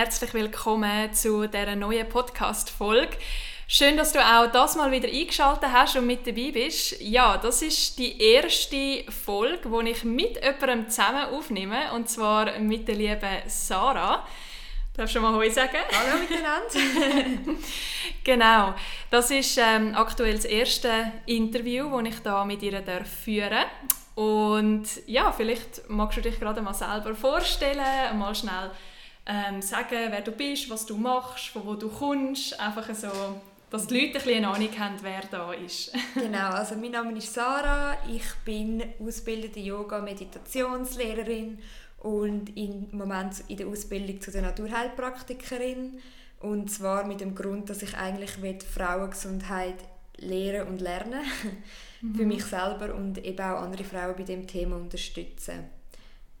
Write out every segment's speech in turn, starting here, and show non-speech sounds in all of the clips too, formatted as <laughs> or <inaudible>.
Herzlich willkommen zu dieser neuen Podcast-Folge. Schön, dass du auch das mal wieder eingeschaltet hast und mit dabei bist. Ja, das ist die erste Folge, die ich mit jemandem zusammen aufnehme, und zwar mit der lieben Sarah. Darfst du mal Hoi sagen? Hallo miteinander. <laughs> genau. Das ist ähm, aktuell das erste Interview, das ich da mit ihr führen darf. Und ja, vielleicht magst du dich gerade mal selber vorstellen, mal schnell ähm, sagen, wer du bist, was du machst, von wo du kommst, einfach so, dass die Leute ein bisschen eine Ahnung haben, wer da ist. <laughs> genau, also mein Name ist Sarah, ich bin ausgebildete Yoga-Meditationslehrerin und im Moment in der Ausbildung zu der Naturheilpraktikerin und zwar mit dem Grund, dass ich eigentlich Frauengesundheit lehren und lernen <laughs> mhm. für mich selber und eben auch andere Frauen bei dem Thema unterstützen.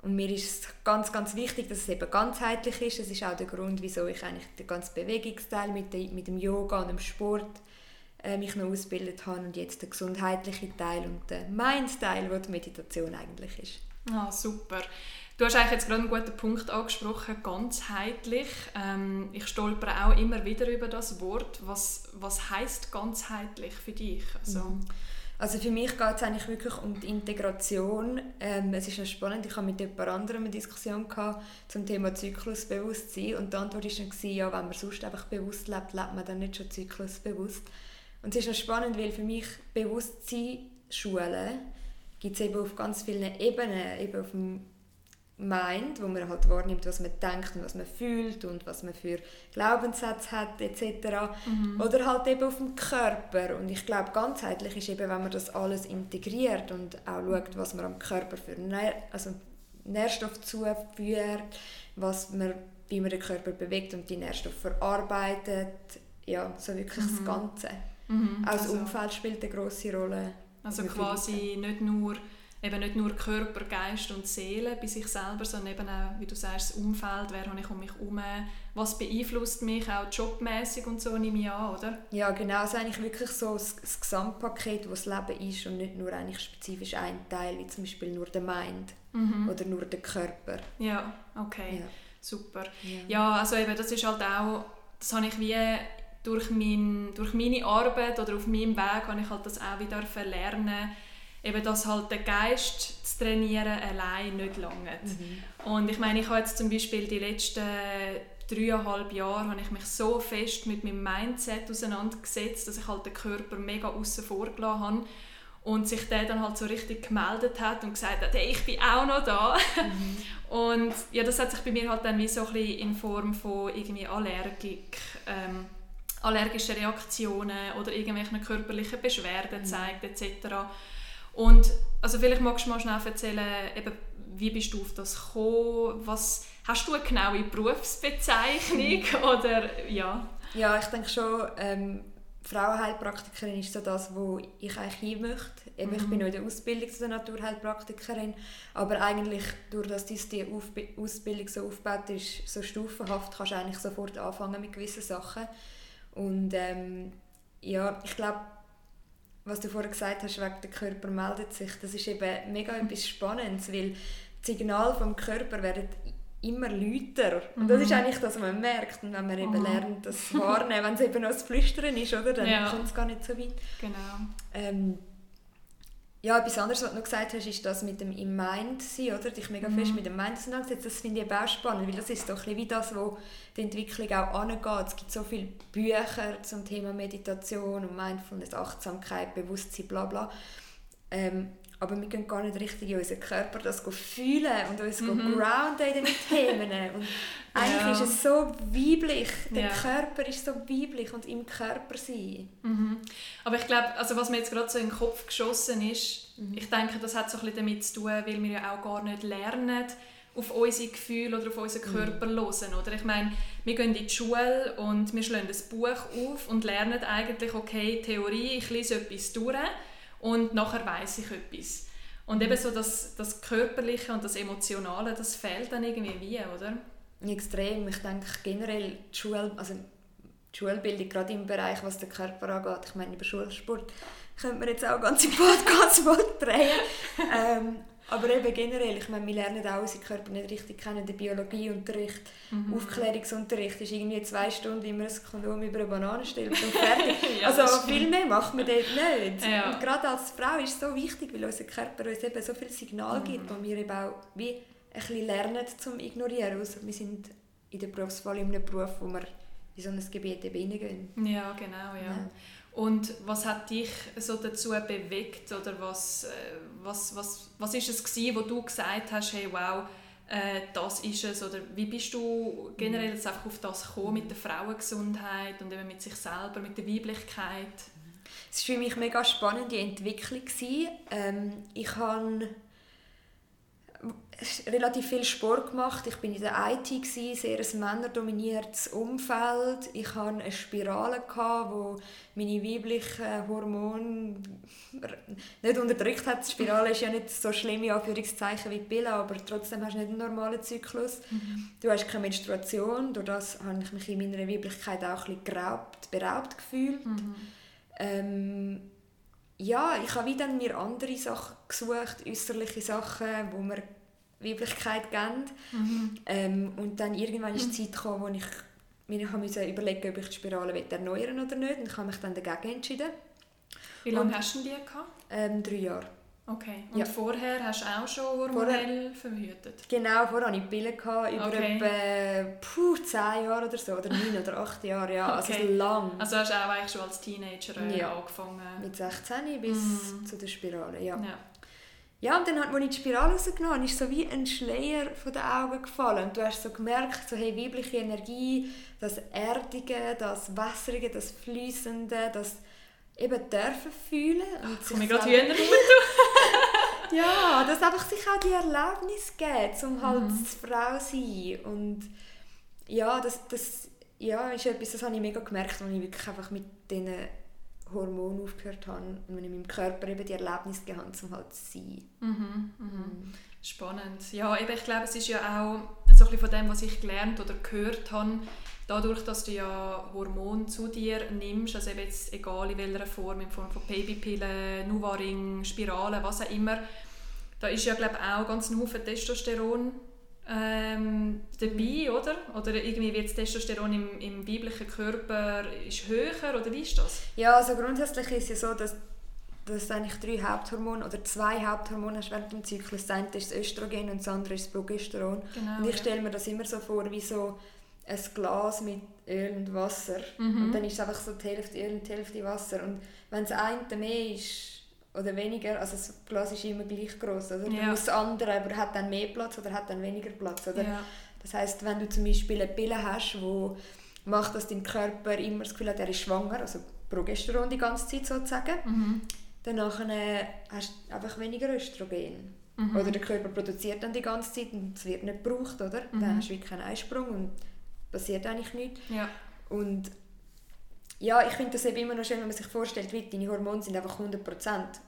Und mir ist es ganz, ganz wichtig, dass es eben ganzheitlich ist. Das ist auch der Grund, wieso ich eigentlich den ganzen Bewegungsteil mit, dem, mit dem Yoga und dem Sport äh, mich noch ausgebildet habe und jetzt der gesundheitliche Teil und der Mind-Teil, wo die Meditation eigentlich ist. Ah, super. Du hast eigentlich jetzt gerade einen guten Punkt angesprochen, ganzheitlich. Ähm, ich stolpere auch immer wieder über das Wort. Was, was heißt ganzheitlich für dich? Also, mhm. Also für mich geht es eigentlich wirklich um die Integration. Ähm, es ist spannend, ich habe mit jemand anderem eine Diskussion gehabt zum Thema Zyklusbewusstsein und die Antwort war dann, ja, wenn man sonst einfach bewusst lebt, lebt man dann nicht schon zyklusbewusst. Und es ist spannend, weil für mich Bewusstsein Schulen gibt es eben auf ganz vielen Ebenen, eben auf dem meint, wo man halt wahrnimmt, was man denkt und was man fühlt und was man für Glaubenssätze hat etc. Mhm. Oder halt eben auf dem Körper. Und ich glaube, ganzheitlich ist eben, wenn man das alles integriert und auch schaut, was man am Körper für Nähr also Nährstoff zuführt, was man, wie man den Körper bewegt und die Nährstoffe verarbeitet. Ja, so wirklich mhm. das Ganze. Mhm. Auch das also, Umfeld spielt eine große Rolle. Also quasi nicht nur eben nicht nur Körper, Geist und Seele bei sich selber, sondern eben auch, wie du sagst, das Umfeld, wer habe ich um mich herum, was beeinflusst mich auch jobmäßig und so, nehme ich an, oder? Ja, genau, es ist eigentlich wirklich so das, das Gesamtpaket, das das Leben ist und nicht nur eigentlich spezifisch ein Teil, wie zum Beispiel nur der Mind mhm. oder nur der Körper. Ja, okay, ja. super. Ja. ja, also eben, das ist halt auch, das habe ich wie durch, mein, durch meine Arbeit oder auf meinem Weg habe ich halt das auch wieder lernen eben, dass halt der Geist zu trainieren allein nicht lange. Mhm. Und ich meine, ich habe jetzt zum Beispiel die letzten dreieinhalb Jahre habe ich mich so fest mit meinem Mindset auseinandergesetzt, dass ich halt den Körper mega außen vor gelassen habe und sich der dann halt so richtig gemeldet hat und gesagt hat, hey, ich bin auch noch da. Mhm. <laughs> Und ja, das hat sich bei mir halt dann wie so ein bisschen in Form von irgendwie Allergik, ähm, allergischen Reaktionen oder irgendwelchen körperlichen Beschwerden gezeigt mhm. etc. Und also vielleicht magst du mal schnell erzählen, eben, wie bist du auf das gekommen? Was, hast du eine genaue Berufsbezeichnung? <laughs> oder, ja? ja, ich denke schon, ähm, Frauenheilpraktikerin ist so das, wo ich eigentlich hin möchte. Eben, mhm. Ich bin noch in der Ausbildung zur Naturheilpraktikerin, aber eigentlich, durch dass die Ausbildung so aufgebaut ist, so stufenhaft, kannst du eigentlich sofort anfangen mit gewissen Sachen. Und ähm, ja, ich glaube, was du vorher gesagt hast, wegen der Körper meldet sich, das ist eben mega etwas Spannendes, weil die Signale vom Körper werden immer lauter. Und das ist mhm. eigentlich das, was man merkt. Und wenn man eben mhm. lernt, das wahrnehmen, wenn es eben noch das Flüstern ist, oder, dann ja. kommt es gar nicht so weit. Genau. Ähm, ja, etwas anderes, was du noch gesagt hast, ist das mit dem im Mind sein, oder? Dich mega fest mhm. mit dem Mind auseinandergesetzt. Das finde ich auch spannend, weil das ist doch ein wie das, wo die Entwicklung auch angeht. Es gibt so viele Bücher zum Thema Meditation und Mindfulness, Achtsamkeit, Bewusstsein, bla bla. Ähm, aber wir können gar nicht richtig in unseren Körper das fühlen und uns mhm. grounden in diesen <laughs> Themen. Und eigentlich ja. ist es so weiblich. Der ja. Körper ist so weiblich und im Körper sein. Mhm. Aber ich glaube, also was mir jetzt gerade so in den Kopf geschossen ist, mhm. ich denke, das hat so ein bisschen damit zu tun, weil wir ja auch gar nicht lernen, auf unsere Gefühle oder auf unseren. Körper mhm. hören. Oder? Ich meine, wir gehen in die Schule und wir schlagen ein Buch auf und lernen eigentlich, okay, Theorie, ich lese etwas durch und nachher weiß ich etwas. Und eben so das, das Körperliche und das Emotionale, das fehlt dann irgendwie wie, oder? Extrem. Ich denke generell die Schule, also die Schulbildung, gerade im Bereich, was den Körper angeht, ich meine über Schulsport, könnte man jetzt auch ganze Podcasts <laughs> drehen. ähm, Aber eben generell, ich meine, wir lernen auch unseren Körper nicht richtig kennen. Der Biologieunterricht, mhm. Aufklärungsunterricht ist irgendwie zwei Stunden immer ein Kondom über eine Banane stellt und <laughs> fertig. ja, also viel mehr macht man dort nicht. Ja. Und gerade als Frau ist es so wichtig, weil unser Körper uns eben so viel Signal mhm. gibt, wo wir eben auch wie ein bisschen lernen zum Ignorieren. Also wir sind in der Berufswahl in einem Beruf, wo wir in so ein Gebiet eben reingehen. Ja, genau, ja. ja. Und was hat dich so dazu bewegt oder was, äh, was, was, was ist es gewesen, wo du gesagt hast, hey wow, äh, das ist es oder wie bist du generell jetzt einfach auf das gekommen mit der Frauengesundheit und eben mit sich selber, mit der Weiblichkeit? Es war für mich mega spannende Entwicklung. Ähm, ich habe relativ viel Sport gemacht. Ich bin in der IT gewesen, sehr ein männerdominiertes Umfeld. Ich hatte eine Spirale gehabt, wo meine weiblichen Hormone nicht unterdrückt hat. Die Spirale ist ja nicht so schlimm in Anführungszeichen wie die Pille, aber trotzdem hast du nicht einen normalen Zyklus. Mhm. Du hast keine Menstruation. Durch das habe ich mich in meiner Weiblichkeit auch ein bisschen geraubt, beraubt gefühlt. Mhm. Ähm, ja, ich habe wieder mir andere Sachen gesucht, äußerliche Sachen, wo man Weiblichkeit geben. Mhm. Ähm, und dann irgendwann ist die Zeit gekommen, wo ich mir musste überlegen, ob ich die Spirale erneuern oder nicht. Und ich habe mich dann dagegen entschieden. Wie lange und, hast du die gehabt? Ähm, drei Jahre. Okay. Und ja. vorher hast du auch schon hormonell verhütet? Genau, vorher hatte ich Pillen gehabt, über okay. etwa puh, 10 Jahre oder so, oder 9 oder 8 Jahre, ja, also okay. also lang. Also hast du auch eigentlich schon als Teenager äh, ja. angefangen? Mit 16 bis mm. zu der Spirale, ja. ja. Ja, und dann, als ich die Spirale rausgenommen habe, ist so wie ein Schleier von den Augen gefallen. Und du hast so gemerkt, so, hey, weibliche Energie, das Erdige, das Wässrige, das Fließende, das eben dürfen fühlen. Und Ach, ich gerade Hühner <laughs> Ja, dass einfach sich auch die Erlaubnis gibt, um halt mhm. Frau zu sein. Und ja, das, das ja, ist etwas, das habe ich mega gemerkt, als ich wirklich einfach mit diesen Hormone aufgehört habe und wenn ich meinem Körper eben die Erlebnis gegeben habe, um halt zu sein. Mhm, mhm. Mhm. Spannend. Ja, eben, ich glaube, es ist ja auch so ein bisschen von dem, was ich gelernt oder gehört habe, dadurch, dass du ja Hormone zu dir nimmst, also eben jetzt egal in welcher Form, in Form von Babypillen, Nuvaring, Spiralen, was auch immer, da ist ja glaube ich auch ganz ein Haufen Testosteron ähm, dabei, oder? Oder irgendwie wird das Testosteron im, im weiblichen Körper ist höher, oder wie ist das? Ja, also grundsätzlich ist es ja so, dass dass eigentlich drei Haupthormone oder zwei Haupthormone hast während dem Zyklus. Das eine ist das Östrogen und das andere ist das Progesteron. Genau, und ich stelle mir das immer so vor, wie so ein Glas mit Öl und Wasser. Mhm. Und dann ist es einfach so die Hälfte Öl und die Hälfte Wasser. Und wenn das eine mehr ist oder weniger, also das Glas ist immer gleich groß, oder? Ja. Das andere aber hat dann mehr Platz oder hat dann weniger Platz, oder? Ja. Das heißt, wenn du zum Beispiel eine Pille hast, wo macht, dass dein Körper immer das Gefühl hat, er ist schwanger, also Progesteron die ganze Zeit sozusagen, mhm. dann hast du einfach weniger Östrogen. Mhm. Oder der Körper produziert dann die ganze Zeit und es wird nicht gebraucht, oder? Mhm. Dann hast du wirklich keinen Eisprung und passiert eigentlich nichts. Ja. Und ja, ich finde das eben immer noch schön, wenn man sich vorstellt, wie deine Hormone sind einfach 100%.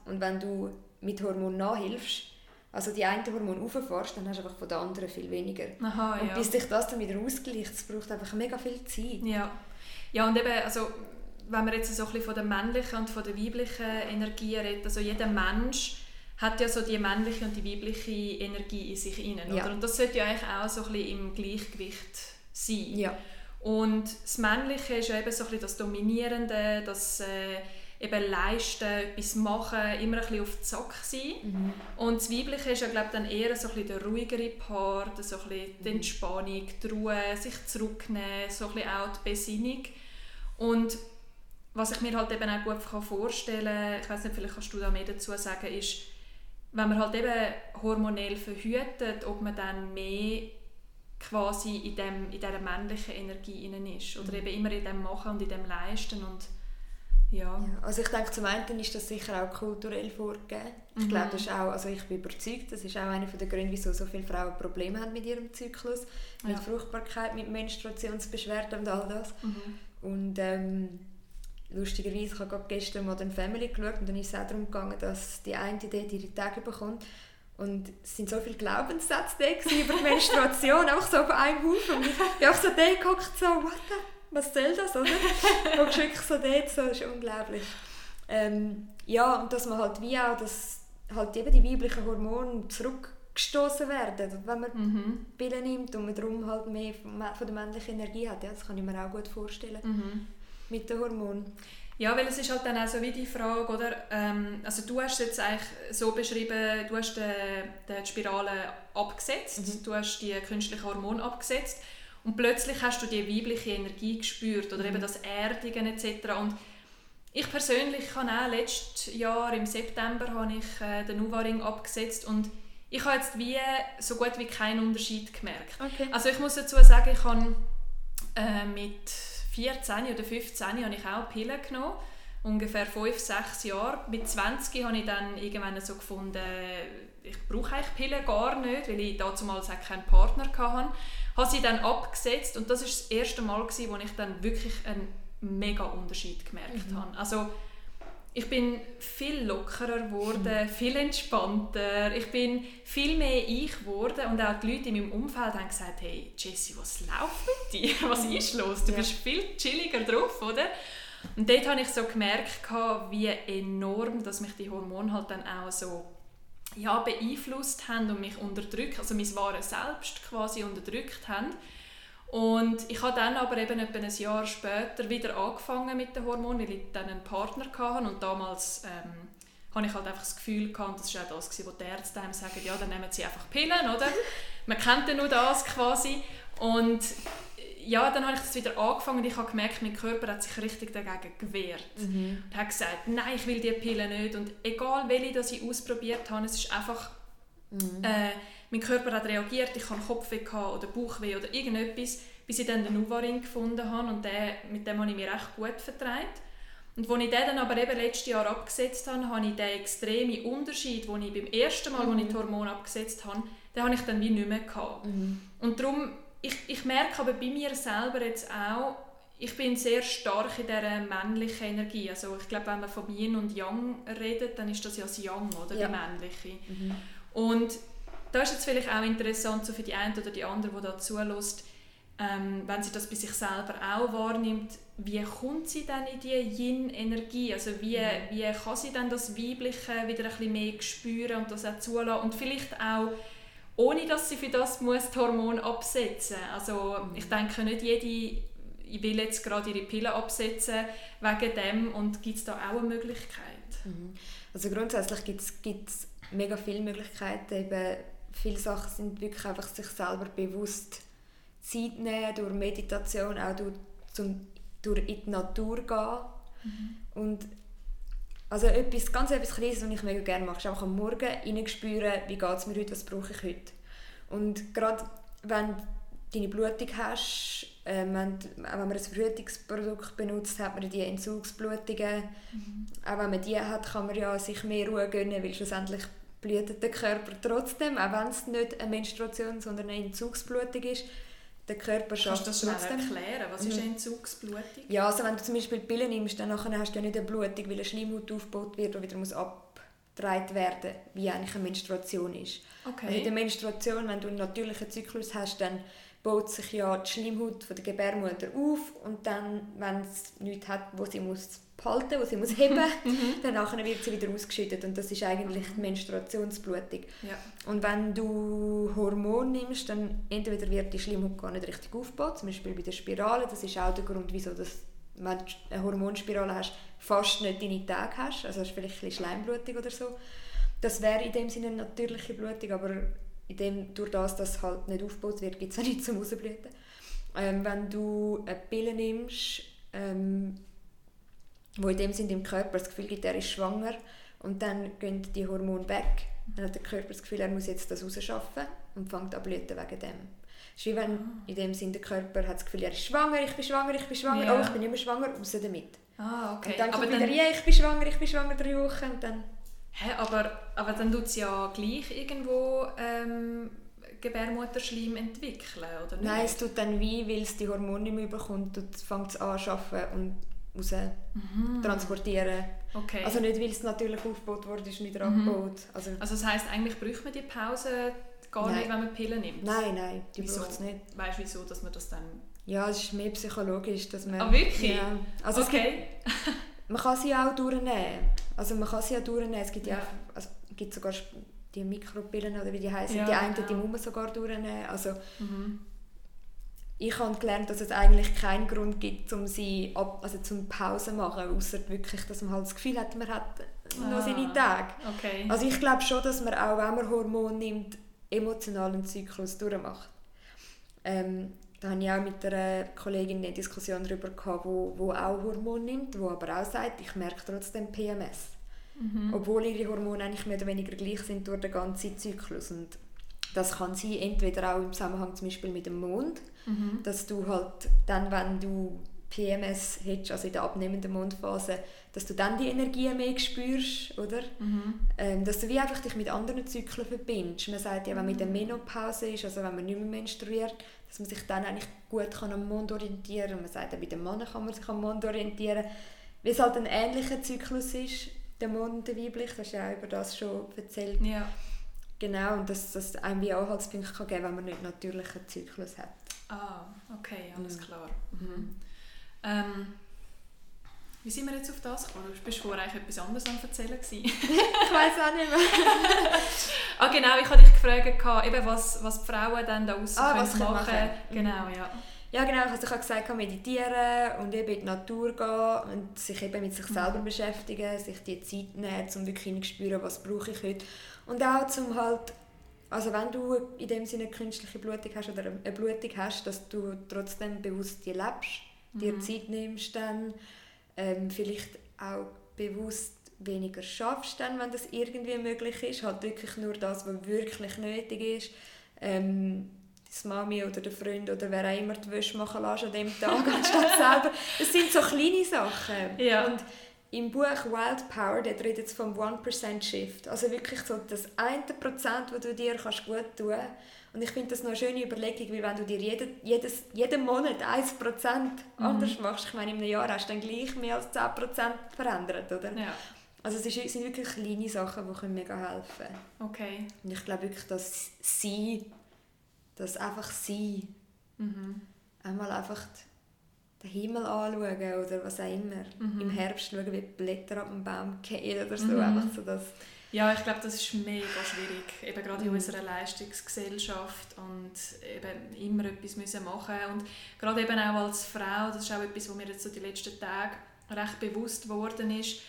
Und wenn du mit Hormonen nachhilfst, also die einen Hormone auffährst, dann hast du einfach von den anderen viel weniger. Aha, und ja. bis sich das dann wieder ausgleicht, das braucht einfach mega viel Zeit. Ja, ja und eben, also wenn wir jetzt so ein bisschen von der männlichen und von der weiblichen Energie reden, also jeder Mensch hat ja so die männliche und die weibliche Energie in sich innen, ja. Und das sollte ja eigentlich auch so ein bisschen im Gleichgewicht sein. Ja. Und das Männliche ist ja eben so ein bisschen das Dominierende, das äh, eben Leisten, etwas machen, immer ein bisschen auf den Zack sein. Mhm. Und das Weibliche ist ja glaube dann eher so ein bisschen der ruhigere Part, so ein bisschen die mhm. Entspannung, die Ruhe, sich zurücknehmen, so ein bisschen auch die Besinnung. Und was ich mir halt eben auch gut vorstellen kann, ich weiß nicht, vielleicht kannst du da mehr dazu sagen, ist, wenn man halt eben hormonell verhütet, ob man dann mehr quasi in, dem, in dieser männlichen Energie innen ist. Oder eben immer in dem Machen und in dem Leisten und ja. ja. Also ich denke, zum einen ist das sicher auch kulturell vorgegeben. Ich mhm. glaube, das ist auch, also ich bin überzeugt, das ist auch einer der Gründe, wieso so viele Frauen Probleme haben mit ihrem Zyklus, mit ja. Fruchtbarkeit, mit Menstruationsbeschwerden und all das. Mhm. Und ähm, lustigerweise, ich habe gestern mal den Family geschaut und dann ist es auch darum gegangen, dass die eine dort ihre Tage bekommt und es sind so viele Glaubenssätze da über die Menstruation, einfach so auf einem Haufen. Und ich auch so da geguckt, so, what the, was soll das, oder? Und wirklich so dort, so, das ist unglaublich. Ähm, ja, und dass man halt wie auch das halt eben die weiblichen Hormone zurückgestoßen werden, wenn man mhm. Pillen nimmt und man darum halt mehr von der männlichen Energie hat. Ja, das kann ich mir auch gut vorstellen mhm. mit den Hormonen. Ja, weil es ist halt dann auch so wie die Frage, oder? Ähm, also du hast es jetzt eigentlich so beschrieben, du hast die, die Spirale abgesetzt, mhm. du hast die künstlichen Hormone abgesetzt und plötzlich hast du die weibliche Energie gespürt oder mhm. eben das Erdigen etc. Und ich persönlich habe auch letztes Jahr im September habe ich äh, den Nuvaring abgesetzt und ich habe jetzt wie so gut wie keinen Unterschied gemerkt. Okay. Also ich muss dazu sagen, ich habe äh, mit 14 oder 15 habe ich auch Pillen genommen. Ungefähr 5, 6 Jahre. Mit 20 habe ich dann irgendwann so gefunden, ich brauche eigentlich Pillen gar nicht, weil ich damals auch keinen Partner hatte. Habe sie dann abgesetzt und das war das erste Mal, wo ich dann wirklich einen mega Unterschied gemerkt mhm. habe. Also, ich bin viel lockerer geworden, mhm. viel entspannter, ich bin viel mehr ich geworden und auch die Leute in meinem Umfeld haben gesagt, hey Jessie, was läuft mit dir? <laughs> Was mhm. ist los? Du ja. bist viel chilliger drauf, oder? Und dort habe ich so gemerkt, wie enorm dass mich die Hormone halt dann auch so ja, beeinflusst haben und mich unterdrückt, also mein wahres Selbst quasi unterdrückt haben. Und ich habe dann aber eben etwa ein Jahr später wieder angefangen mit den Hormonen, weil ich dann einen Partner hatte und damals ähm, hatte ich halt einfach das Gefühl gehabt, das war auch das, wo die Ärzte einem sagen, ja, dann nehmen sie einfach Pillen, oder? <laughs> Man kennt ja nur das quasi. Und ja, dann habe ich das wieder angefangen und ich habe gemerkt, mein Körper hat sich richtig dagegen gewehrt. Mhm. Und hat gesagt, nein, ich will diese Pillen nicht. Und egal, welche das ich ausprobiert habe, es ist einfach... Mhm. Äh, mein Körper hat reagiert, ich hatte Kopfweh oder Bauchweh oder irgendetwas, bis ich dann den Nuvaring gefunden habe und den, mit dem habe ich mich recht gut vertreibt. Und als ich den dann aber eben letztes Jahr abgesetzt habe, habe ich den extremen Unterschied, den ich beim ersten Mal, mhm. als ich die Hormone abgesetzt habe, den habe ich dann wie nicht mehr gehabt. Mhm. Und darum, ich, ich merke aber bei mir selber jetzt auch, ich bin sehr stark in dieser männlichen Energie. Also ich glaube, wenn man von Yin und Yang redet, dann ist das ja das Yang, oder? Ja. Die männliche. Mhm. Und da ist jetzt vielleicht auch interessant so für die eine oder die andere, die da zulässt, ähm, wenn sie das bei sich selber auch wahrnimmt, wie kommt sie dann in die Yin-Energie? Also wie, mhm. wie kann sie dann das Weibliche wieder ein bisschen mehr spüren und das auch zulassen und vielleicht auch ohne dass sie für das muss Hormon absetzen Also mhm. ich denke nicht jede ich will jetzt gerade ihre Pille absetzen wegen dem und gibt es da auch eine Möglichkeit? Mhm. Also grundsätzlich gibt es mega viele Möglichkeiten, eben viele Sachen sind wirklich einfach sich selber bewusst Zeit nehmen, durch Meditation, auch durch, zum, durch in die Natur gehen. Mhm. Und also etwas, ganz etwas Kleines, was ich mega gerne mache, ist einfach am Morgen spüren, wie geht es mir heute, was brauche ich heute. Und gerade wenn du deine Blutung hast, äh, wenn, wenn man ein Verhütungsprodukt benutzt, hat man die Entzugsblutungen. Mhm. Auch wenn man die hat, kann man ja sich mehr Ruhe gönnen, weil schlussendlich blutet der Körper trotzdem, auch wenn es nicht eine Menstruation, sondern eine Entzugsblutung ist. Der Körper schafft Kannst du das trotzdem. erklären? Was ist mhm. eine Entzugsblutung? Ja, also wenn du zum Beispiel Pillen nimmst, dann hast du ja nicht eine Blutung, weil eine Schleimhaut aufgebaut wird, die wieder muss abgetragen werden wie eigentlich eine Menstruation ist. Okay. Also in der Menstruation, wenn du einen natürlichen Zyklus hast, dann baut sich ja die Schleimhaut von der Gebärmutter auf und dann, wenn es nichts hat, wo sie muss behalten, wo sie muss heben, mhm. dann wird sie wieder ausgeschüttet und das ist eigentlich die Menstruationsblutung. Ja. Und wenn du Hormone nimmst, dann entweder wird die Schleimhaut gar nicht richtig aufgebaut, zum Beispiel bei der Spirale, das ist auch der Grund, wieso das, wenn du eine Hormonspirale hast, fast nicht deine Tage hast, also hast vielleicht ein bisschen Schleimblutung oder so. Das wäre in dem Sinne eine natürliche Blutung, aber in dem, durch das, dass halt nicht aufgebaut wird, gibt es auch nichts zum Rausblüten. Ähm, wenn du eine Pille nimmst, ähm, wo in dem Sinne im Körper das Gefühl gibt, er ist schwanger und dann gehen die Hormone weg, dann hat der Körper das Gefühl, er muss jetzt das rausschaffen und fängt an blüten wegen dem. Es ist wie wenn ah. in dem Sinne der Körper hat das Gefühl, er ist schwanger, ich bin schwanger, ich bin schwanger, ja. oh, ich bin nicht mehr schwanger, raus damit. Ah, okay. Und dann kommt aber wieder, dann... ja, ich bin schwanger, ich bin schwanger, drei Wochen und dann... Hä, aber, aber dann tut es ja gleich irgendwo ähm, Gebärmutterschleim entwickeln, oder nicht? Nein, es tut dann wie, weil es die Hormone nicht mehr bekommt und fängt es an zu und raus mhm. transportieren. Okay. Also nicht, weil es natürlich aufgebaut wurde, ist nicht mhm. abgebaut. Also, also das heisst, eigentlich bräuchte man die Pause gar nein. nicht, wenn man Pillen nimmt? Nein, nein, die braucht es nicht. Weißt du, wieso, dass man das dann... Ja, es ist mehr psychologisch, dass man... Ah, wirklich? Ja. Also okay. Gibt, man kann sie auch durchnehmen. Also man kann sie auch durchnehmen. Es gibt ja, ja also gibt sogar die Mikropillen oder wie die heißen, Ja, die einen genau. die muss man sogar durchnehmen. Also Mhm. ich habe gelernt, dass es eigentlich keinen Grund gibt, um sie ab, also zum Pause zu machen, außer wirklich, dass man halt das Gefühl hat, man hat noch Ah. seine Tage. Okay. Also ich glaube schon, dass man auch, wenn man Hormone nimmt, emotionalen Zyklus durchmacht. Ähm, da hatte ich auch mit einer Kollegin eine Diskussion darüber, gehabt, wo, wo auch Hormone nimmt, wo aber auch sagt, ich merke trotzdem PMS. Mhm. Obwohl ihre Hormone eigentlich mehr oder weniger gleich sind durch den ganzen Zyklus. Und das kann sein, entweder auch im Zusammenhang zum Beispiel mit dem Mond, Mhm. dass du halt dann, wenn du PMS hättest, also in der abnehmenden Mondphase, dass du dann die Energie mehr spürst, oder? Mhm. Ähm, dass du wie einfach dich mit anderen Zyklen verbindest. Man sagt ja, wenn man in der Menopause ist, also wenn man nicht mehr menstruiert, dass man sich dann eigentlich gut kann am Mond orientieren kann. Man sagt, auch bei den Männern kann man sich am Mond orientieren, weil es halt ein ähnlicher Zyklus ist, der Mond und der weiblich. Du hast ja auch über das schon erzählt. Ja. Genau, und dass das einem wie Anhaltspunkte kann geben kann, wenn man nicht einen natürlichen Zyklus hat. Ah, okay, alles Mhm. klar. Mhm. Ähm, wie sind wir jetzt auf das gekommen? Du bist vorher eigentlich etwas anderes am erzählen <laughs> ich weiß auch nicht mehr. ah genau, ich habe dich gefragt, eben, was, was die Frauen dann da aussen Ah, machen machen. Genau, ja. Ja genau, also ich habe gesagt, meditieren und eben in die Natur gehen und sich eben mit sich selber beschäftigen, sich die Zeit nehmen, um wirklich zu spüren, was brauche ich heute. Und auch zum halt, also wenn du in dem Sinne eine künstliche Blutung hast oder eine Blutung hast, dass du trotzdem bewusst die lebst, dir Mhm. Zeit nimmst dann, ähm, vielleicht auch bewusst weniger schaffst dann, wenn das irgendwie möglich ist, halt wirklich nur das, was wirklich nötig ist. Ähm, die Mami oder der Freund oder wer auch immer die Wäsche machen lässt an dem Tag, anstatt <laughs> selber. Es sind so kleine Sachen. Ja. Und im Buch Wild Power, dort redet es vom 1% Shift. Also wirklich so das eine Prozent, das du dir kannst gut tun kannst. Und ich finde das noch eine schöne Überlegung, weil wenn du dir jeden, jedes, jeden Monat 1% anders machst, ich meine, in einem Jahr hast du dann gleich mehr als 10% verändert, oder? ja. Also es sind wirklich kleine Sachen, die können mega helfen können. Okay. Und ich glaube wirklich, dass sie, das einfach sie, Mhm. einmal einfach den Himmel anschauen oder was auch immer. Mhm. Im Herbst schauen, wie die Blätter ab dem Baum fallen oder so. Mhm. Einfach so das. Ja, ich glaube, das ist mega schwierig, eben gerade in Mhm. unserer Leistungsgesellschaft und eben immer etwas müssen machen und gerade eben auch als Frau, das ist auch etwas, was mir jetzt so die letzten Tage recht bewusst geworden ist,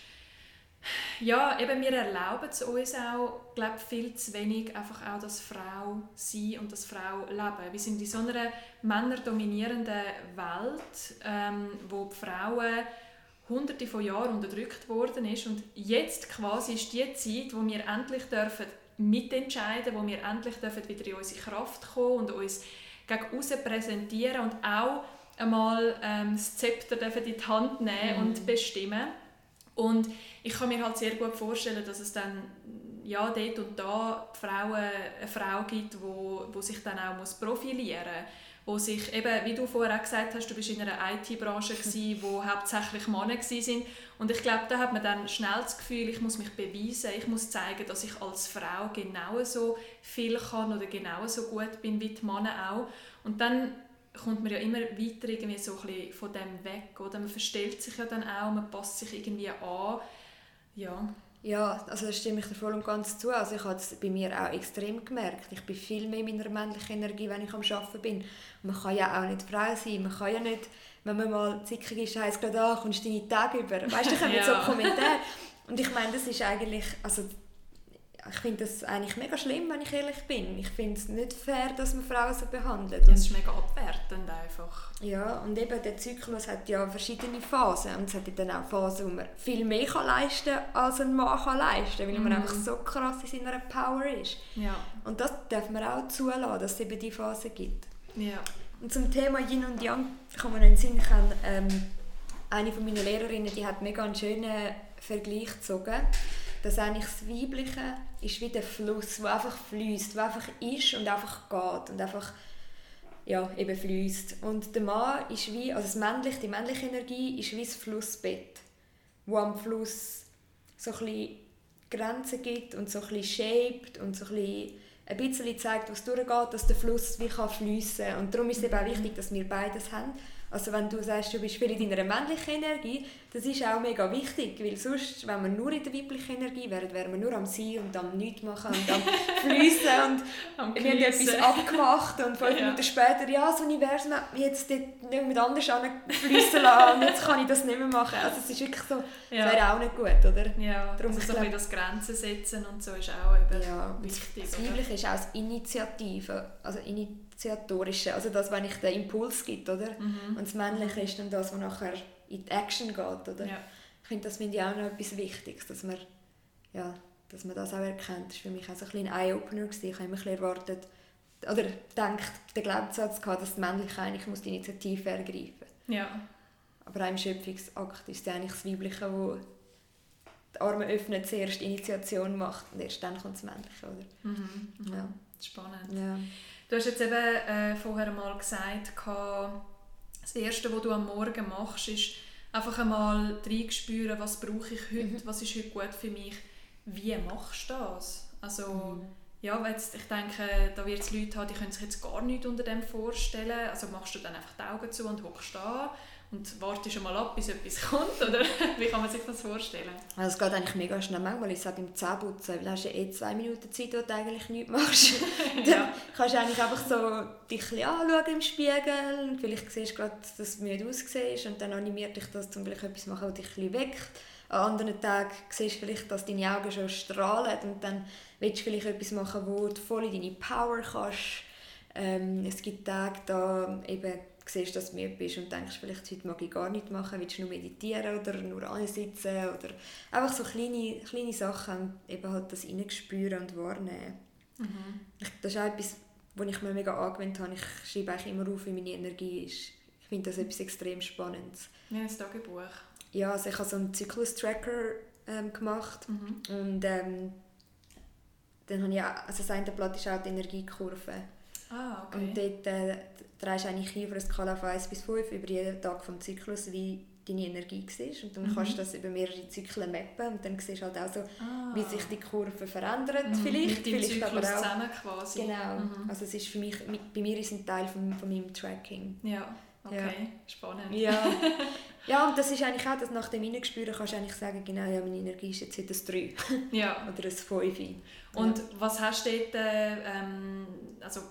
ja, eben wir erlauben es uns auch, glaube viel zu wenig einfach auch das Frau sein und das Frau leben. Wir sind in so einer männerdominierenden Welt, ähm, wo die Frauen hunderte von Jahren unterdrückt worden ist und jetzt quasi ist die Zeit, wo wir endlich dürfen mitentscheiden, wo wir endlich dürfen wieder in unsere Kraft kommen und uns gegen außen präsentieren und auch einmal ähm, das Zepter dürfen in die Hand nehmen Mhm. und bestimmen. Und ich kann mir halt sehr gut vorstellen, dass es dann ja, dort und da die Frauen, eine Frau gibt, wo, wo sich dann auch muss profilieren muss. Wo sich eben, wie du vorher auch gesagt hast, du bist in einer IT-Branche <laughs> gsi, wo hauptsächlich Männer gsi sind. Und ich glaube, da hat man dann schnell das Gefühl, ich muss mich beweisen, ich muss zeigen, dass ich als Frau genauso viel kann oder genauso gut bin wie die Männer auch. Und dann kommt man ja immer weiter irgendwie so ein bisschen von dem weg, oder? Man verstellt sich ja dann auch, man passt sich irgendwie an. Ja. Ja, also da stimme ich dir voll und ganz zu. Also ich habe es bei mir auch extrem gemerkt. Ich bin viel mehr in meiner männlichen Energie, wenn ich am Arbeiten bin. Man kann ja auch nicht Frau sein. Man kann ja nicht, wenn man mal zickig ist, heisst gerade, ah, kommst du deine Tage über. Weißt du, ich habe Ja. so Kommentare. Und ich meine, das ist eigentlich, also ich finde das eigentlich mega schlimm, wenn ich ehrlich bin. Ich finde es nicht fair, dass man Frauen so behandelt. Das Und ist mega abwertend einfach. ja, und eben der Zyklus hat ja verschiedene Phasen. Und es hat ja dann auch Phasen, wo man viel mehr kann leisten kann, als ein Mann kann leisten kann, weil man Mhm. einfach so krass in seiner Power ist. Ja. Und das darf man auch zulassen, dass es eben diese Phase gibt. Ja. Und zum Thema Yin und Yang kann man einen Sinn ich habe, ähm, eine von meinen Lehrerinnen, die hat mega einen schönen Vergleich gezogen, dass eigentlich das Weibliche ist wie der Fluss, der einfach fließt, der einfach ist und einfach geht und einfach ja, eben fließt. Und der Mann ist wie, also das männliche, die männliche Energie ist wie das Flussbett, wo am Fluss so ein Grenzen gibt und so ein shaped und so ein ein bisschen zeigt, was durchgeht, dass der Fluss wie kann fliessen kann. Und darum ist es eben auch wichtig, dass wir beides haben. Also wenn du sagst, du bist viel in deiner männlichen Energie, das ist auch mega wichtig, weil sonst, wenn wir nur in der weiblichen Energie wären, wären wir nur am Sein und am Nichts machen und am Fliessen und <laughs> wir haben etwas abgemacht und fünf <laughs> ja. Minuten später, ja, das Universum hat mich jetzt nicht mit anders fließen lassen und jetzt kann ich das nicht mehr machen. Also es ist wirklich so, ja. das wäre auch nicht gut, oder? Ja, Darum also so glaub, das Grenzen setzen und so ist auch eben ja, wichtig. Das Weibliche ist auch das Initiative, also Initiatorische, also das, wenn ich den Impuls gibt, oder? Mhm. Und das Männliche ist dann das, was nachher in die Action geht. Oder? Ja. Ich finde, das finde ich auch noch etwas Wichtiges, dass man, ja, dass man das auch erkennt. Das war für mich auch so ein, ein Eye-Opener. Ich habe immer erwartet, oder gedacht, den Glaubenssatz gehabt, dass das Männliche eigentlich muss die Initiative ergreifen muss. Ja. Aber im Schöpfungsakt ist es eigentlich das Weibliche, wo die Arme öffnet, zuerst Initiation macht und erst dann kommt das Männliche. Oder? Mhm, mhm. Ja. Spannend. Ja. Du hast jetzt eben äh, vorher mal gesagt, das Erste, was du am Morgen machst, ist einfach einmal reinspüren, was brauche ich heute, mhm. was ist heute gut für mich. Wie machst du das? Also, mhm. Ja, jetzt, ich denke, da wird es Leute haben, die können sich jetzt gar nichts unter dem vorstellen. Also machst du dann einfach die Augen zu und hockst da und wartest schon mal ab, bis etwas <laughs> kommt, oder wie kann man sich das vorstellen? Also es geht eigentlich mega schnell. Manchmal ist es beim Zähneputzen, weil du hast ja eh zwei Minuten Zeit, wo du eigentlich nichts machst. <laughs> dann kannst du eigentlich einfach so dich ein anschauen im Spiegel und vielleicht siehst du gerade, dass du müde aussiehst und dann animiert dich das, um vielleicht etwas zu machen, das dich ein bisschen weckt. An anderen Tagen siehst du vielleicht, dass deine Augen schon strahlen und dann willst du vielleicht etwas machen, wo du voll in deine Power kannst. Ähm, es gibt Tage, da eben siehst, dass du müde bist und denkst, vielleicht heute mag ich gar nicht machen, willst du nur meditieren oder nur ansitzen oder einfach so kleine, kleine Sachen, eben halt das reinspüren und wahrnehmen. Mhm. Das ist auch etwas, was ich mir mega angewöhnt habe. Ich schreibe eigentlich immer auf, wie meine Energie ist. Ich finde das etwas extrem Spannendes. Wie ein Tagebuch? Ja, also ich habe so einen Zyklus-Tracker ähm, gemacht mhm. und ähm, dann habe ich auch, also das eine Blatt ist auch die Energiekurve. Ah, okay. Und dort äh, drehst du eigentlich über eine Skala von 1 bis 5 über jeden Tag vom Zyklus, wie deine Energie war. Und dann mhm. kannst du das über mehrere Zyklen mappen und dann siehst du halt auch so, ah. wie sich die Kurve verändert mhm. vielleicht. Mit vielleicht Zyklus aber auch, zusammen quasi. Genau. Mhm. Also es ist für mich, bei mir ist ein Teil von, von meinem Tracking. Ja, okay. Ja. Spannend. Ja. <laughs> ja, und das ist eigentlich auch, dass nach dem Hineingespüren kannst du eigentlich sagen, genau, ja, meine Energie ist jetzt heute ein 3. Ja. <laughs> Oder ein 5. Und ja. was hast du dort, äh, ähm, also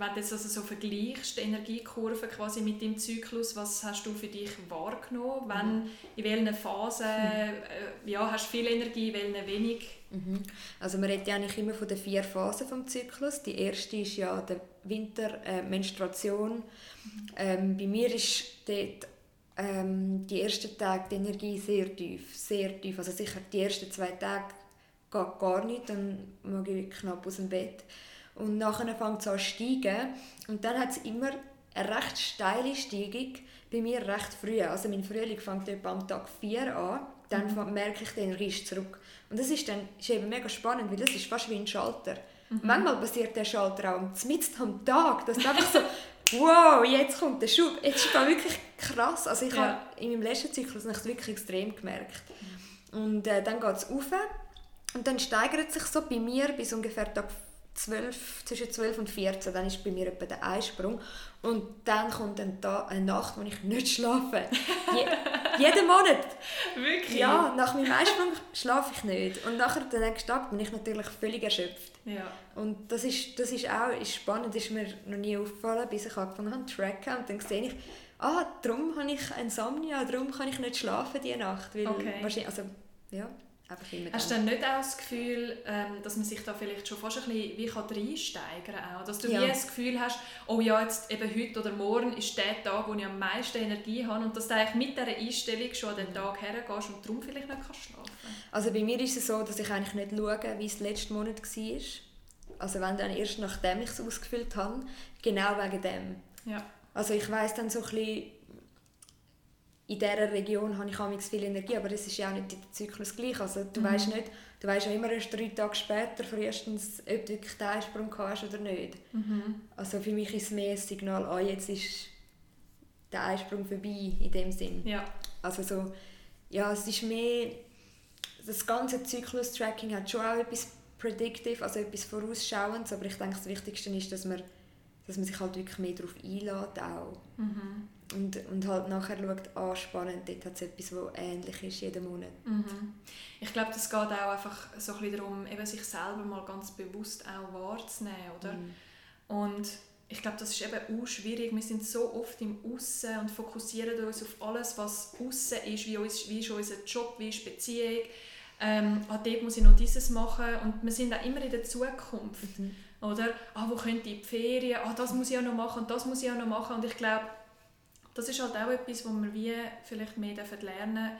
wenn du jetzt also so vergleichst, die Energiekurve quasi mit dem Zyklus, was hast du für dich wahrgenommen? Wenn, mhm. in welchen Phasen mhm. äh, ja, hast du viel Energie, in welchen wenig? Mhm. Also man redet ja eigentlich immer von den vier Phasen des Zyklus. Die erste ist ja der Winter, äh, Menstruation. Ähm, bei mir ist dort ähm, die ersten Tage die Energie sehr tief, sehr tief. Also sicher die ersten zwei Tage geht gar nicht, dann mag ich knapp aus dem Bett. Und nachher fängt es an zu steigen. Und dann hat es immer eine recht steile Steigung, bei mir recht früh. Also mein Frühling fängt etwa am Tag 4 an, dann mhm. merke ich, den Riss zurück. Und das ist dann ist eben mega spannend, weil das ist fast wie ein Schalter. Mhm. Manchmal passiert der Schalter auch mitten am Tag, dass du einfach so, <laughs> wow, jetzt kommt der Schub. Jetzt ist das wirklich krass. Also ich ja. habe in meinem letzten Zyklus das wirklich extrem gemerkt. Und äh, dann geht es rauf und dann steigert es sich so bei mir bis ungefähr Tag 12, zwischen 12 und 14, dann ist bei mir etwa der Einsprung. Und dann kommt ein Tag, eine Nacht, wo ich nicht schlafe. Je, jeden Monat. Wirklich? Ja, nach meinem Einsprung schlafe ich nicht. Und nachher, den nächsten Tag, bin ich natürlich völlig erschöpft. Ja. Und das ist, das ist auch ist spannend, das ist mir noch nie aufgefallen, bis ich angefangen habe zu tracken. Und dann sehe ich, ah, darum habe ich Insomnia, darum kann ich nicht schlafen diese Nacht. Weil okay. wahrscheinlich, also, ja. Hast du dann nicht auch das Gefühl, ähm, dass man sich da vielleicht schon fast ein bisschen wie kann reinsteigern kann? Dass du ja. wie das Gefühl hast, oh ja, jetzt eben heute oder morgen ist der Tag, wo ich am meisten Energie habe und dass du eigentlich mit dieser Einstellung schon an den Tag hergehst und darum vielleicht nicht kannst schlafen Also bei mir ist es so, dass ich eigentlich nicht schaue, wie es letzten Monat war. Also wenn dann erst nachdem ich es ausgefüllt habe, genau wegen dem. Ja. Also ich weiß dann so ein bisschen, in dieser Region habe ich viel Energie, aber es ist ja auch nicht der Zyklus gleich. Also du mhm. weißt nicht, du weißt ja immer erst drei Tage später frühestens, ob du wirklich den Einsprung hast oder nicht. Mhm. Also für mich ist es mehr ein Signal, ah, jetzt ist der Einsprung vorbei in dem Sinn. Ja. Also so, ja, es ist mehr, das ganze Zyklus-Tracking hat schon auch etwas predictive, also etwas vorausschauendes, aber ich denke, das Wichtigste ist, dass man dass man sich halt wirklich mehr darauf einlädt auch. Mhm. Und, und halt nachher schaut, ah, spannend, dort hat es etwas, das ähnlich ist jeden Monat. Mhm. Ich glaube, das geht auch einfach so ein bisschen darum, eben sich selber mal ganz bewusst auch wahrzunehmen, oder? Mhm. Und ich glaube, das ist eben auch schwierig. Wir sind so oft im Aussen und fokussieren uns auf alles, was außen ist, wie, uns, wie ist unser Job, wie ist Beziehung. Ähm, ah, dort muss ich noch dieses machen. Und wir sind auch immer in der Zukunft. Mhm. Oder, ah, wo könnte ich in die Ferien? Ah, das muss ich auch noch machen und das muss ich auch noch machen. Und ich glaube, das ist halt auch etwas, wo wir wie vielleicht mehr lernen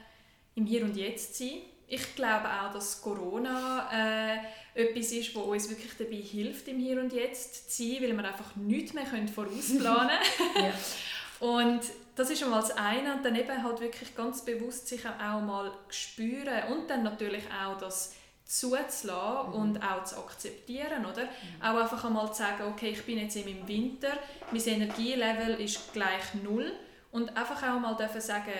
im Hier und Jetzt zu sein. Ich glaube auch, dass Corona äh, etwas ist, was uns wirklich dabei hilft, im Hier und Jetzt zu sein, weil wir einfach nichts mehr vorausplanen <laughs> können. Und das ist schon mal das eine. Und dann eben halt wirklich ganz bewusst sich auch mal spüren und dann natürlich auch das zuzulassen mhm. und auch zu akzeptieren, oder? Mhm. Auch einfach einmal zu sagen, okay, ich bin jetzt im Winter, mein Energielevel ist gleich null und einfach auch mal dürfen sagen,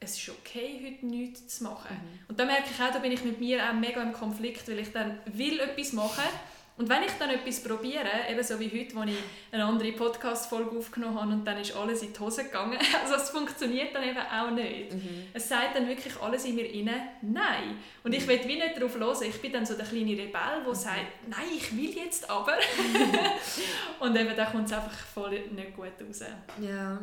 es ist okay, heute nichts zu machen. Mhm. Und da merke ich auch, da bin ich mit mir auch mega im Konflikt, weil ich dann will etwas machen und wenn ich dann etwas probiere, eben so wie heute, wo ich eine andere Podcast-Folge aufgenommen habe und dann ist alles in die Hose gegangen, <laughs> also es funktioniert dann eben auch nicht. Mhm. Es sagt dann wirklich alles in mir inne Nein. Und ich mhm. will wie nicht darauf hören. Ich bin dann so der kleine Rebell, der mhm. sagt, nein, ich will jetzt aber. <laughs> und eben da kommt es einfach voll nicht gut raus. Ja.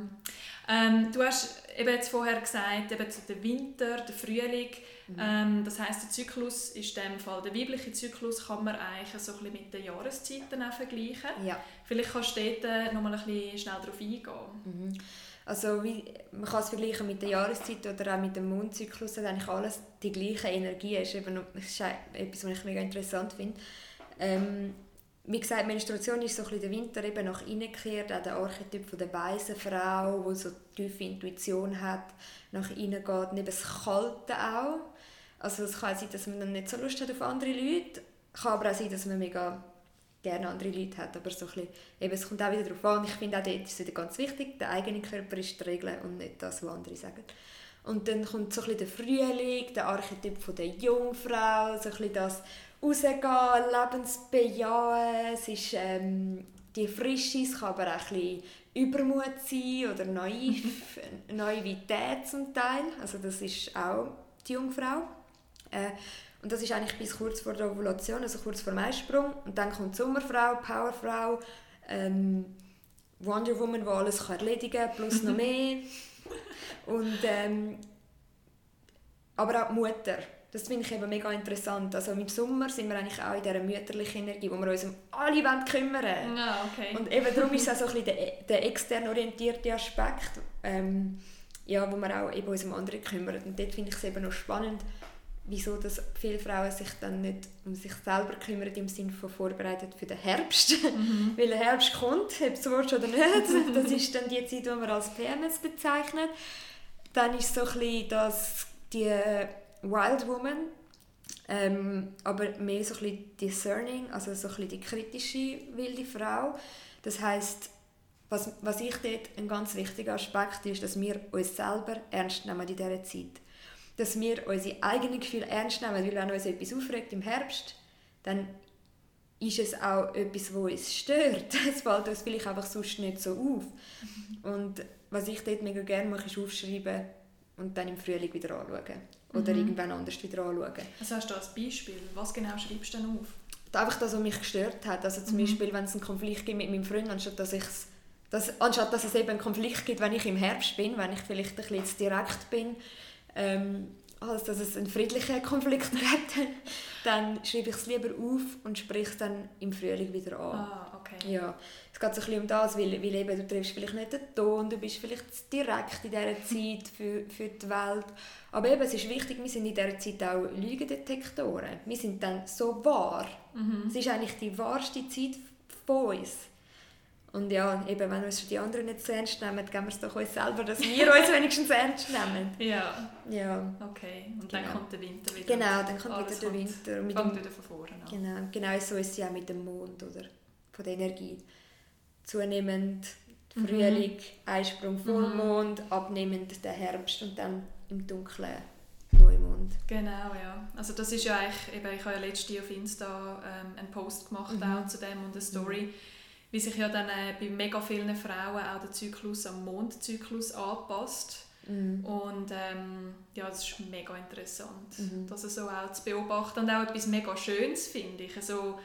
Ähm, du hast eben jetzt vorher gesagt, eben der Winter, der Frühling, mhm. ähm, das heißt der Zyklus ist in dem Fall, der weibliche Zyklus kann man eigentlich so ein bisschen mit den Jahreszeiten auch vergleichen. Ja. Vielleicht kannst du dort noch mal ein bisschen schnell darauf eingehen. Mhm. Also wie, man kann es vergleichen mit der Jahreszeit oder auch mit dem Mondzyklus, dass eigentlich alles die gleiche Energie ist. Eben, das ist etwas, was ich mega interessant finde. Ähm, wie gesagt, Menstruation ist so ein der Winter eben nach innen gekehrt, auch der Archetyp von der weisen Frau, die so tiefe Intuition hat, nach innen geht, neben das Kalte auch. Also es kann sein, dass man dann nicht so Lust hat auf andere Leute, kann aber auch sein, dass man mega gerne andere Leute hat, aber so bisschen, eben, es kommt auch wieder darauf an, ich finde auch dort ist es ganz wichtig, der eigene Körper ist die Regel und nicht das, was andere sagen. Und dann kommt so ein bisschen der Frühling, der Archetyp von der Jungfrau, so ein das rausgehen, Lebensbejahen, es ist ähm, die Frische, es kann aber auch ein bisschen Übermut sein oder Naiv, <laughs> Naivität zum Teil, also das ist auch die Jungfrau. Äh, und das ist eigentlich bis kurz vor der Ovulation, also kurz vor dem Eisprung. Und dann kommt die Sommerfrau, Powerfrau, ähm, Wonder Woman, die alles kann erledigen kann, plus noch <laughs> mehr. Und, ähm, aber auch die Mutter. Das finde ich eben mega interessant. Also im Sommer sind wir eigentlich auch in dieser mütterlichen Energie, wo wir uns um alle wollen kümmern ja, okay. Und eben darum ist es auch so ein bisschen der, der extern orientierte Aspekt, ähm, ja, wo wir auch eben uns um andere kümmern. Und dort finde ich es eben noch spannend, wieso dass viele Frauen sich dann nicht um sich selber kümmern, im Sinne von vorbereitet für den Herbst. Mhm. <laughs> Weil der Herbst kommt, ob es Wort oder nicht, das ist dann die Zeit, die man als PMS bezeichnet. Dann ist so ein bisschen das, die Wild Woman, ähm, aber mehr so ein bisschen discerning, also so ein bisschen die kritische wilde Frau. Das heißt, was, was ich dort ein ganz wichtiger Aspekt ist, dass wir uns selber ernst nehmen in dieser Zeit. Dass wir unsere eigenen Gefühle ernst nehmen, weil wenn uns etwas aufregt im Herbst, dann ist es auch etwas, was uns stört. <laughs> Es fällt uns vielleicht einfach sonst nicht so auf. Und was ich dort mega gerne mache, ist aufschreiben und dann im Frühling wieder anschauen oder mhm. irgendwann anders wieder anschauen. Also hast du als Beispiel, was genau schreibst du denn auf? Einfach das, was mich gestört hat. Also zum mhm. Beispiel, wenn es einen Konflikt gibt mit meinem Freund, anstatt dass, ich's, dass, anstatt dass es eben einen Konflikt gibt, wenn ich im Herbst bin, wenn ich vielleicht ein bisschen direkt bin, ähm, als dass es einen friedlichen Konflikt <laughs> gibt, dann schreibe ich es lieber auf und spreche es dann im Frühling wieder an. Ah, okay. Ja, es geht so ein bisschen um das, weil, weil eben, du triffst vielleicht nicht den Ton, du bist vielleicht direkt in dieser Zeit für, für die Welt. Aber eben, es ist wichtig, wir sind in dieser Zeit auch Lügendetektoren. Wir sind dann so wahr. Mhm. Es ist eigentlich die wahrste Zeit von uns. Und ja, eben, wenn wir uns die anderen nicht so ernst nehmen, geben wir es doch uns selber, dass wir uns <laughs> wenigstens ernst nehmen. Ja. Ja. Okay, und dann genau. kommt der Winter wieder. Genau, dann kommt wieder der Winter. Dem, wieder von vorne an. Genau, genau so ist es ja auch mit dem Mond, oder? Von der Energie. Zunehmend mhm. Frühling, mhm. Einsprung, Vollmond, mhm. abnehmend der Herbst und dann im Dunkeln Neumond. Genau, ja. Also das ist ja eigentlich, eben, ich habe ja letztes Jahr auf Insta ähm, einen Post gemacht mhm. auch zu dem und eine Story. wie sich ja dann äh, bei mega vielen Frauen auch der Zyklus am Mondzyklus anpasst. Mhm. Und ähm, ja, das ist mega interessant, mhm. das so auch zu beobachten und auch etwas mega Schönes finde ich. Also,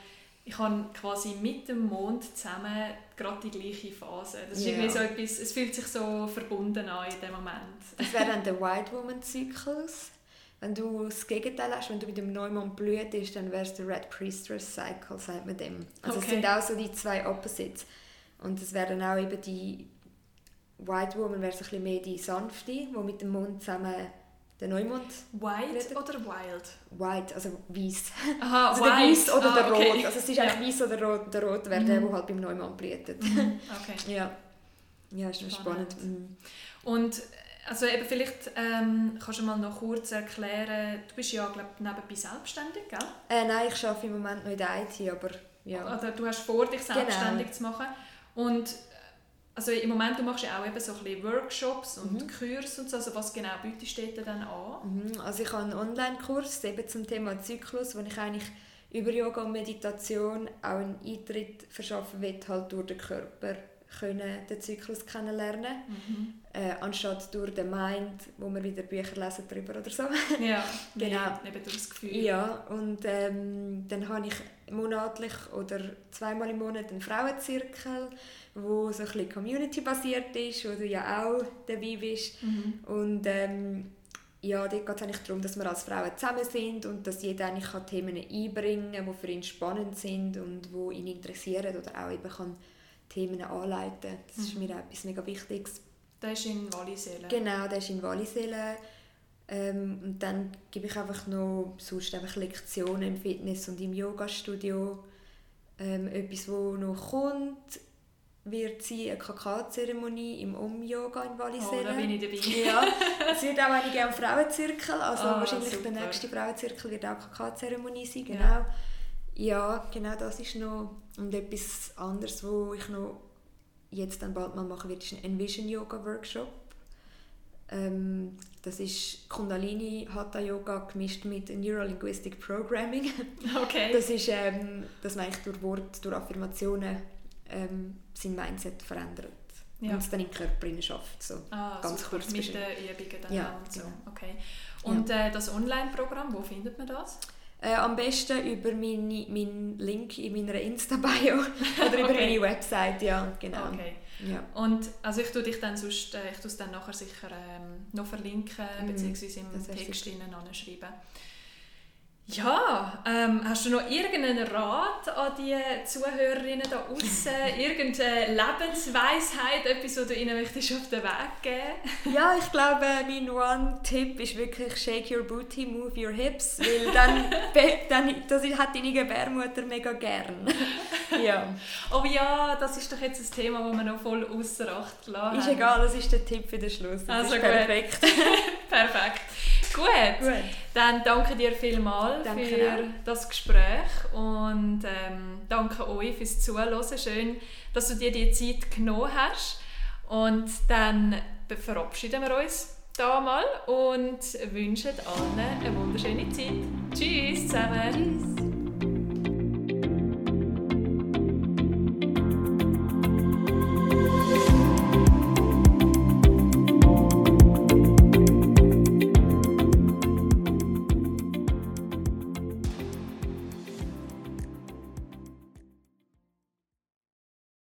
ich habe quasi mit dem Mond zusammen gerade die gleiche Phase. Das ist ja. irgendwie so etwas, es fühlt sich so verbunden an in dem Moment. Das wäre dann der White Woman Zyklus. Wenn du das Gegenteil hast, wenn du mit dem Neumond blüht ist, dann wäre es der Red Priestess Cycle, sagt man dem. Also okay. es sind auch so die zwei Opposites. Und es wäre dann auch eben die White Woman wäre so ein bisschen mehr die sanfte, die mit dem Mond zusammen der Neumond. White redet. oder wild? White, also weiß. Aha, also white. der weiß oder ah, der okay. rot. Also es ist ja. eigentlich weiß oder rot. Der rot wäre mm. der, der halt beim Neumond blühtet. Mm. <laughs> Okay. ja. Ja, ist spannend. spannend. Mm. Und also eben vielleicht ähm, kannst du mal noch kurz erklären, du bist ja glaub, nebenbei selbstständig, gell? Äh, nein, ich arbeite im Moment noch in der IT, aber ja. Oder du hast vor, dich genau. selbstständig genau. zu machen. Und also im Moment du machst ja auch eben so ein bisschen Workshops und mhm. Kurse und so. Also was genau bietest du dann an? Mhm. Also ich habe einen Online-Kurs eben zum Thema Zyklus, wo ich eigentlich über Yoga und Meditation auch einen Eintritt verschaffen will, halt durch den Körper können den Zyklus kennenlernen mhm. äh, anstatt durch den Mind, wo wir wieder Bücher lesen darüber oder so. <laughs> Ja, <laughs> genau. Eben durch das Gefühl. Ja, und ähm, dann habe ich monatlich oder zweimal im Monat einen Frauenzirkel, wo so ein bisschen Community-basiert ist, wo du ja auch dabei bist. Mhm. Und ähm, ja, dort geht es eigentlich darum, dass wir als Frauen zusammen sind und dass jeder eigentlich Themen einbringen kann, die für ihn spannend sind und die ihn interessieren oder auch eben kann Themen anleiten. Das mhm. ist mir etwas mega Wichtiges. Der ist in Wallisellen? Genau, der ist in Wallisellen. Ähm, und dann gebe ich einfach noch sonst einfach Lektionen im Fitness- und im Yoga-Studio. Ähm, etwas, wo noch kommt, wird sein eine Kakaozeremonie im Um-Yoga in Wallisellen. Oh, da bin ich dabei. <laughs> ja, es wird auch einige am Frauenzirkel, also oh, wahrscheinlich super. der nächste Frauenzirkel wird auch Kakaozeremonie sein, genau. Ja. Ja, genau das ist noch und etwas anderes, wo ich noch jetzt dann bald mal machen werde, ist ein Envision Yoga Workshop. Ähm, das ist Kundalini Hatha Yoga gemischt mit Neurolinguistic Programming. <laughs> Okay. Das ist, ähm, dass man eigentlich durch Wort, durch Affirmationen ähm, sein Mindset verändert ja. und es dann im Körper schafft. So, ah, ganz super. kurz mit den Übungen dann ja, und so. Genau. Okay. Und ja. äh, das Online-Programm, wo findet man das? Äh, am besten über meine, meinen Link in meiner Insta-Bio <laughs> oder über okay. meine Website, ja, genau. Okay. Ja. Und also ich tue dich dann sonst, äh, ich tue es dann nachher sicher ähm, noch verlinken, mm, beziehungsweise im Text anschreiben. Ja, ähm, hast du noch irgendeinen Rat an die Zuhörerinnen da außen? <laughs> Irgendeine Lebensweisheit, etwas, was du ihnen möchtest auf den Weg geben? Ja, ich glaube, mein One-Tipp ist wirklich «Shake your booty, move your hips», weil dann, <laughs> dann das hat deine Gebärmutter mega gern. <laughs> ja. Oh ja, das ist doch jetzt ein Thema, das wir noch voll außer Acht lassen Ist egal, das ist der Tipp für den Schluss. Das also ist perfekt. perfekt. Gut. Gut. Dann danke dir vielmals danke für auch. das Gespräch und ähm, danke euch fürs Zuhören. Schön, dass du dir die Zeit genommen hast. Und dann verabschieden wir uns da mal und wünschen allen eine wunderschöne Zeit. Tschüss zusammen. Tschüss.